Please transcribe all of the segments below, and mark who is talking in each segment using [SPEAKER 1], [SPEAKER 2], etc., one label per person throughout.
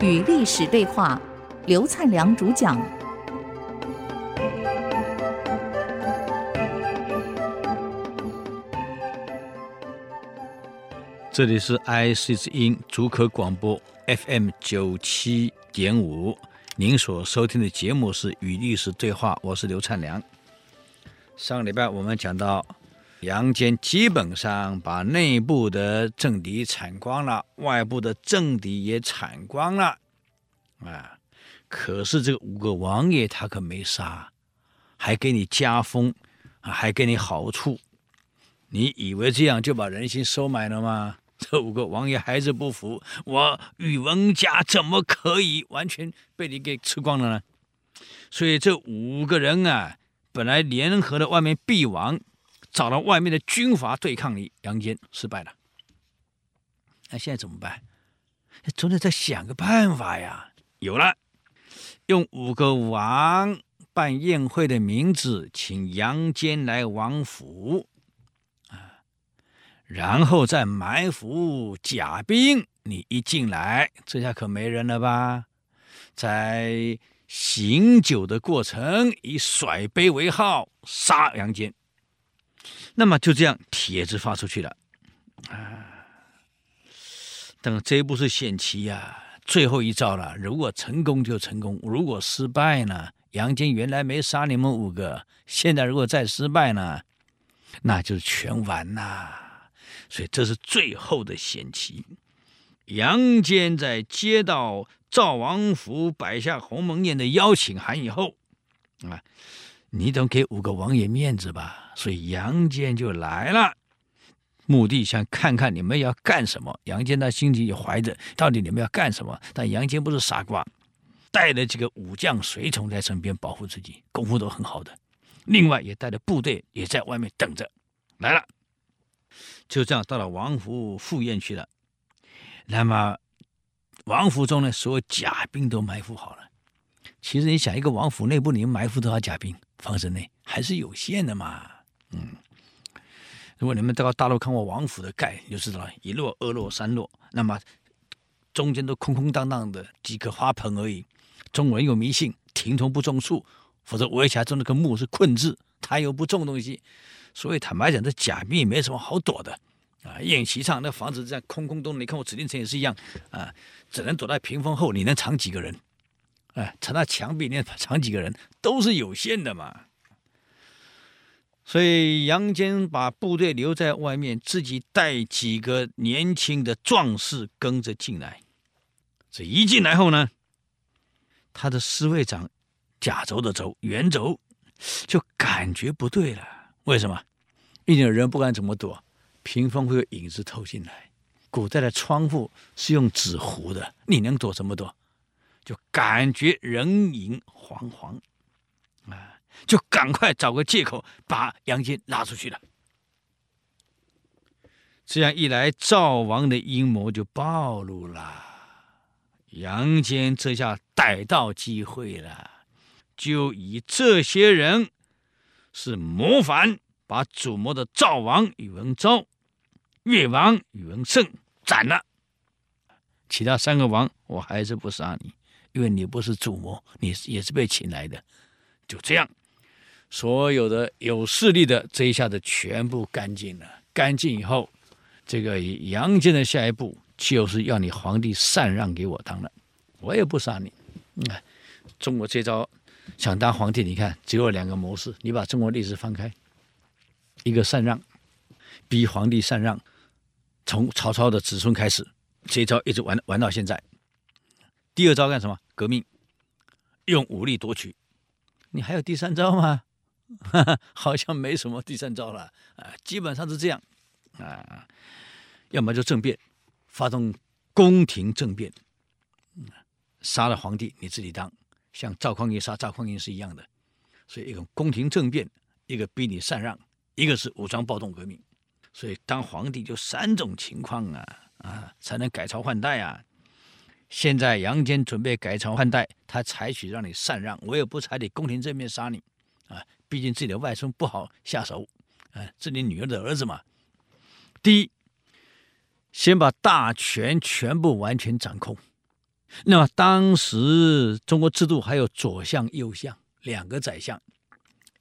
[SPEAKER 1] 与历史对话，刘灿良主讲。
[SPEAKER 2] 这里是 IC 之音竹科广播 FM 九七点五，您所收听的节目是《与历史对话》，我是刘灿良。上个礼拜我们讲到。杨坚基本上把内部的政敌铲光了，外部的政敌也铲光了，啊！可是这五个王爷他可没杀，还给你加封，啊还给你好处。你以为这样就把人心收买了吗？这五个王爷还是不服，我宇文家怎么可以完全被你给吃光了呢？所以这五个人啊，本来联合的外面必王。找到外面的军阀对抗你，杨坚失败了。那现在怎么办？总得再想个办法呀！有了，用五个王办宴会的名字，请杨坚来王府啊，然后再埋伏甲兵。你一进来，这下可没人了吧？在醒酒的过程，以甩杯为号，杀杨坚。那么就这样，帖子发出去了，啊！等这一步是险棋呀，最后一招了。如果成功就成功，如果失败呢？杨坚原来没杀你们五个，现在如果再失败呢，那就是全完呐。所以这是最后的险棋。杨坚在接到赵王府摆下鸿门宴的邀请函以后，啊。你总给五个王爷面子吧，所以杨坚就来了，目的想看看你们要干什么。杨坚他心里也怀着，到底你们要干什么？但杨坚不是傻瓜，带了几个武将随从在身边保护自己，功夫都很好的。另外也带着部队也在外面等着，来了。就这样到了王府赴宴去了。那么王府中呢，所有甲兵都埋伏好了。其实你想，一个王府内部，你埋伏多少甲兵？方阵内还是有限的嘛，嗯，如果你们到大陆看过王府的盖，就知道了，一落、二落、三落，那么中间都空空荡荡的几个花盆而已。中国人有迷信，亭头不种树，否则围墙中那个木是困字，他又不种东西，所以坦白讲，这甲兵没什么好躲的啊。宴席上那房子这样空空洞，你看我紫禁城也是一样啊，只能躲在屏风后，你能藏几个人？哎，藏在墙壁里面藏几个人都是有限的嘛。所以杨坚把部队留在外面，自己带几个年轻的壮士跟着进来。这一进来后呢，他的侍卫长甲轴的轴元轴就感觉不对了。为什么？一点人不敢怎么躲，屏风会有影子透进来。古代的窗户是用纸糊的，你能躲怎么躲？就感觉人影惶惶，啊，就赶快找个借口把杨坚拉出去了。这样一来，赵王的阴谋就暴露了。杨坚这下逮到机会了，就以这些人是谋反，把主谋的赵王宇文昭、越王宇文盛斩了。其他三个王，我还是不杀你。因为你不是主谋，你也是被请来的，就这样，所有的有势力的这一下子全部干净了。干净以后，这个杨坚的下一步就是要你皇帝禅让给我当了，我也不杀你。嗯，中国这招想当皇帝，你看只有两个模式，你把中国历史翻开，一个禅让，逼皇帝禅让，从曹操的子孙开始，这一招一直玩玩到现在。第二招干什么？革命，用武力夺取。你还有第三招吗？哈哈，好像没什么第三招了啊，基本上是这样啊。要么就政变，发动宫廷政变，杀了皇帝你自己当，像赵匡胤杀赵匡胤是一样的。所以一个宫廷政变，一个逼你禅让，一个是武装暴动革命。所以当皇帝就三种情况啊啊，才能改朝换代啊。现在杨坚准备改朝换代，他采取让你禅让，我也不采取宫廷正面杀你，啊，毕竟自己的外孙不好下手，啊，是你女儿的儿子嘛。第一，先把大权全部完全掌控，那么当时中国制度还有左相右相两个宰相，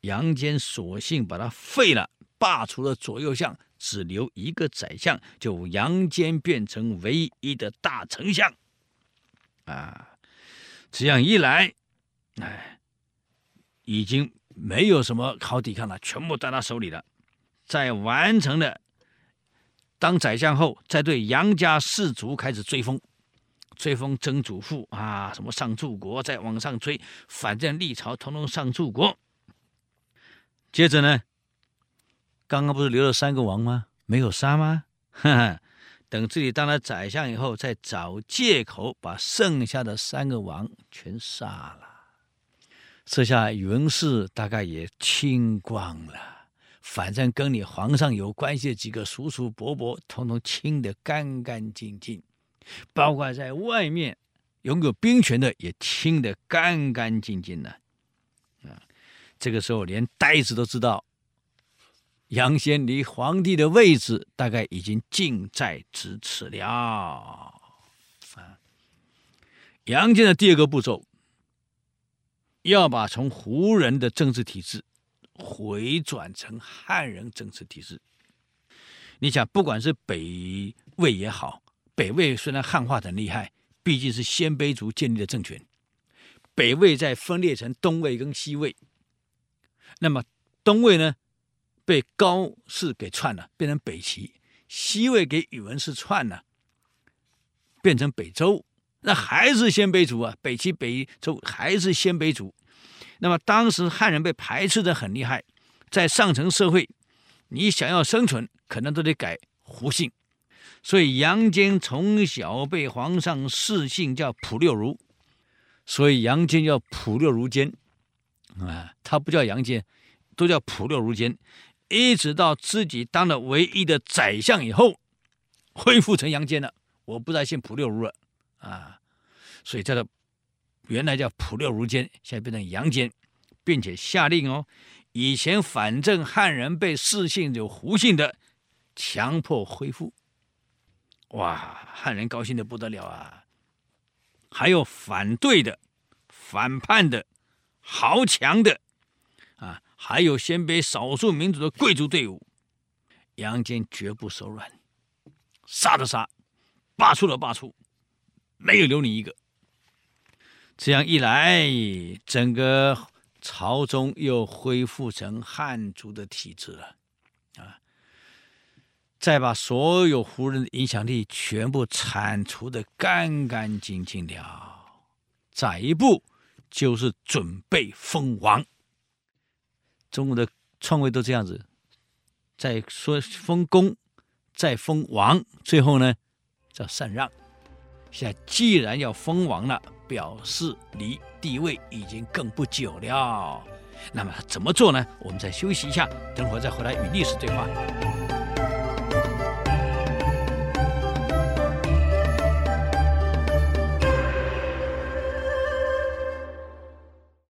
[SPEAKER 2] 杨坚索性把他废了，罢除了左右相，只留一个宰相，就杨坚变成唯一的大丞相。啊，这样一来，哎，已经没有什么好抵抗了，全部在他手里了。在完成了当宰相后，再对杨家士族开始追封。追封曾祖父啊，什么上柱国，再往上追，反正历朝统统上柱国。接着呢，刚刚不是留了三个王吗？没有杀吗？哈哈，等自己当了宰相以后，再找借口把剩下的三个王全杀了，这下宇文氏大概也清光了。反正跟你皇上有关系的几个叔叔伯伯，统统清得干干净净。包括在外面拥有兵权的也清得干干净净的，啊，这个时候连呆子都知道，杨坚离皇帝的位置大概已经近在咫尺了。啊，杨坚的第二个步骤，要把从胡人的政治体制回转成汉人政治体制。你想，不管是北魏也好。北魏虽然汉化很厉害，毕竟是鲜卑族建立的政权。北魏再分裂成东魏跟西魏，那么东魏呢，被高氏给篡了，变成北齐；西魏给宇文氏篡了，变成北周。那还是鲜卑族啊，北齐、北周还是鲜卑族。那么当时汉人被排斥得很厉害，在上层社会，你想要生存，可能都得改胡姓。所以杨坚从小被皇上赐姓叫普六茹，所以杨坚叫普六茹坚啊，他不叫杨坚，都叫普六茹坚，一直到自己当了唯一的宰相以后，恢复成杨坚了，我不再姓普六茹了啊，所以叫做原来叫普六茹坚，现在变成杨坚，并且下令哦，以前反正汉人被赐姓有胡姓的，强迫恢复。哇，汉人高兴的不得了啊！还有反对的、反叛的、豪强的，还有鲜卑少数民族的贵族队伍，杨坚绝不手软，杀的杀，罢黜的罢黜，没有留你一个。这样一来，整个朝中又恢复成汉族的体制了。啊再把所有胡人的影响力全部铲除的干干净净了，再一步就是准备封王。中国的创位都这样子，再说封公，再封王，最后呢叫禅让。现在既然要封王了，表示离帝位已经更不久了。那么怎么做呢？我们再休息一下，等会儿再回来与历史对话。